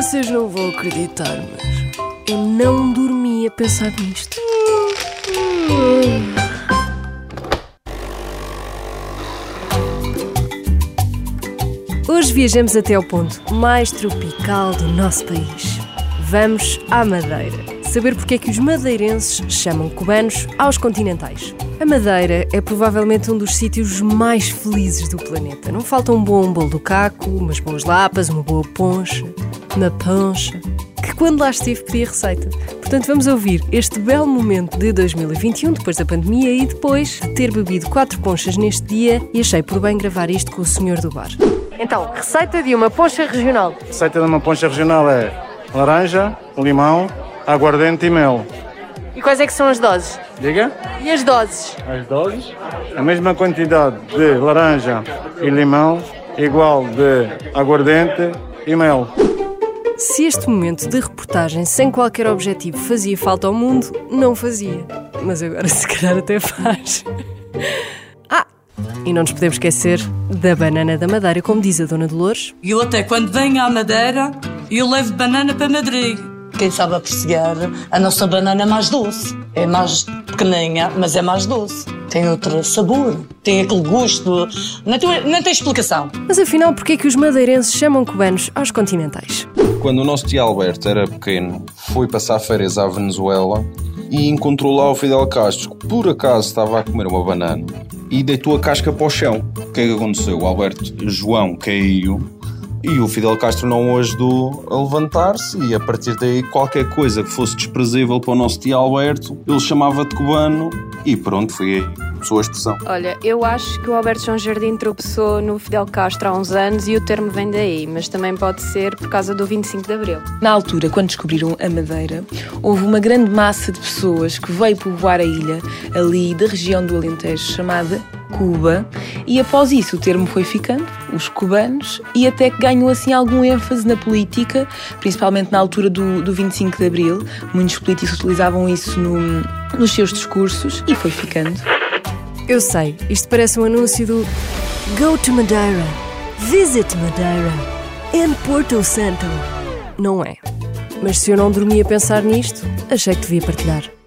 Vocês não vão acreditar, mas eu não dormi a pensar nisto. Hoje viajamos até ao ponto mais tropical do nosso país. Vamos à Madeira. Saber porque é que os madeirenses chamam cubanos aos continentais. A Madeira é provavelmente um dos sítios mais felizes do planeta. Não falta um bom bolo do caco, umas boas lapas, uma boa poncha, uma poncha, que quando lá estive pedi receita. Portanto, vamos ouvir este belo momento de 2021, depois da pandemia e depois de ter bebido quatro ponchas neste dia e achei por bem gravar isto com o senhor do bar. Então, receita de uma poncha regional. A receita de uma poncha regional é laranja, limão, aguardente e mel. E quais é que são as doses? Diga? E as doses? As doses? A mesma quantidade de laranja e limão, igual de aguardente e mel. Se este momento de reportagem sem qualquer objetivo fazia falta ao mundo, não fazia. Mas agora se calhar até faz. Ah! E não nos podemos esquecer da banana da Madeira, como diz a Dona Dolores. Eu até quando venho à Madeira, eu levo banana para Madrid. Quem sabe apreciar a nossa banana mais doce. É mais pequeninha, mas é mais doce. Tem outro sabor, tem aquele gosto. Não tem, não tem explicação. Mas afinal, porquê é que os madeirenses chamam cubanos aos continentais? Quando o nosso tio Alberto era pequeno, foi passar férias à Venezuela e encontrou lá o Fidel Castro, que por acaso estava a comer uma banana e deitou a casca para o chão. O que é que aconteceu? O Alberto João caiu e o Fidel Castro não o ajudou a levantar-se e a partir daí qualquer coisa que fosse desprezível para o nosso tio Alberto, ele chamava de cubano e pronto, foi sua expressão. Olha, eu acho que o Alberto João Jardim tropeçou no Fidel Castro há uns anos e o termo vem daí, mas também pode ser por causa do 25 de Abril. Na altura, quando descobriram a Madeira, houve uma grande massa de pessoas que veio povoar a ilha, ali da região do Alentejo, chamada Cuba, e após isso o termo foi ficando, os cubanos, e até que ganhou assim algum ênfase na política, principalmente na altura do, do 25 de Abril. Muitos políticos utilizavam isso no, nos seus discursos e foi ficando. Eu sei, isto parece um anúncio do Go to Madeira, Visit Madeira, and Porto Santo. Não é. Mas se eu não dormi a pensar nisto, achei que devia partilhar.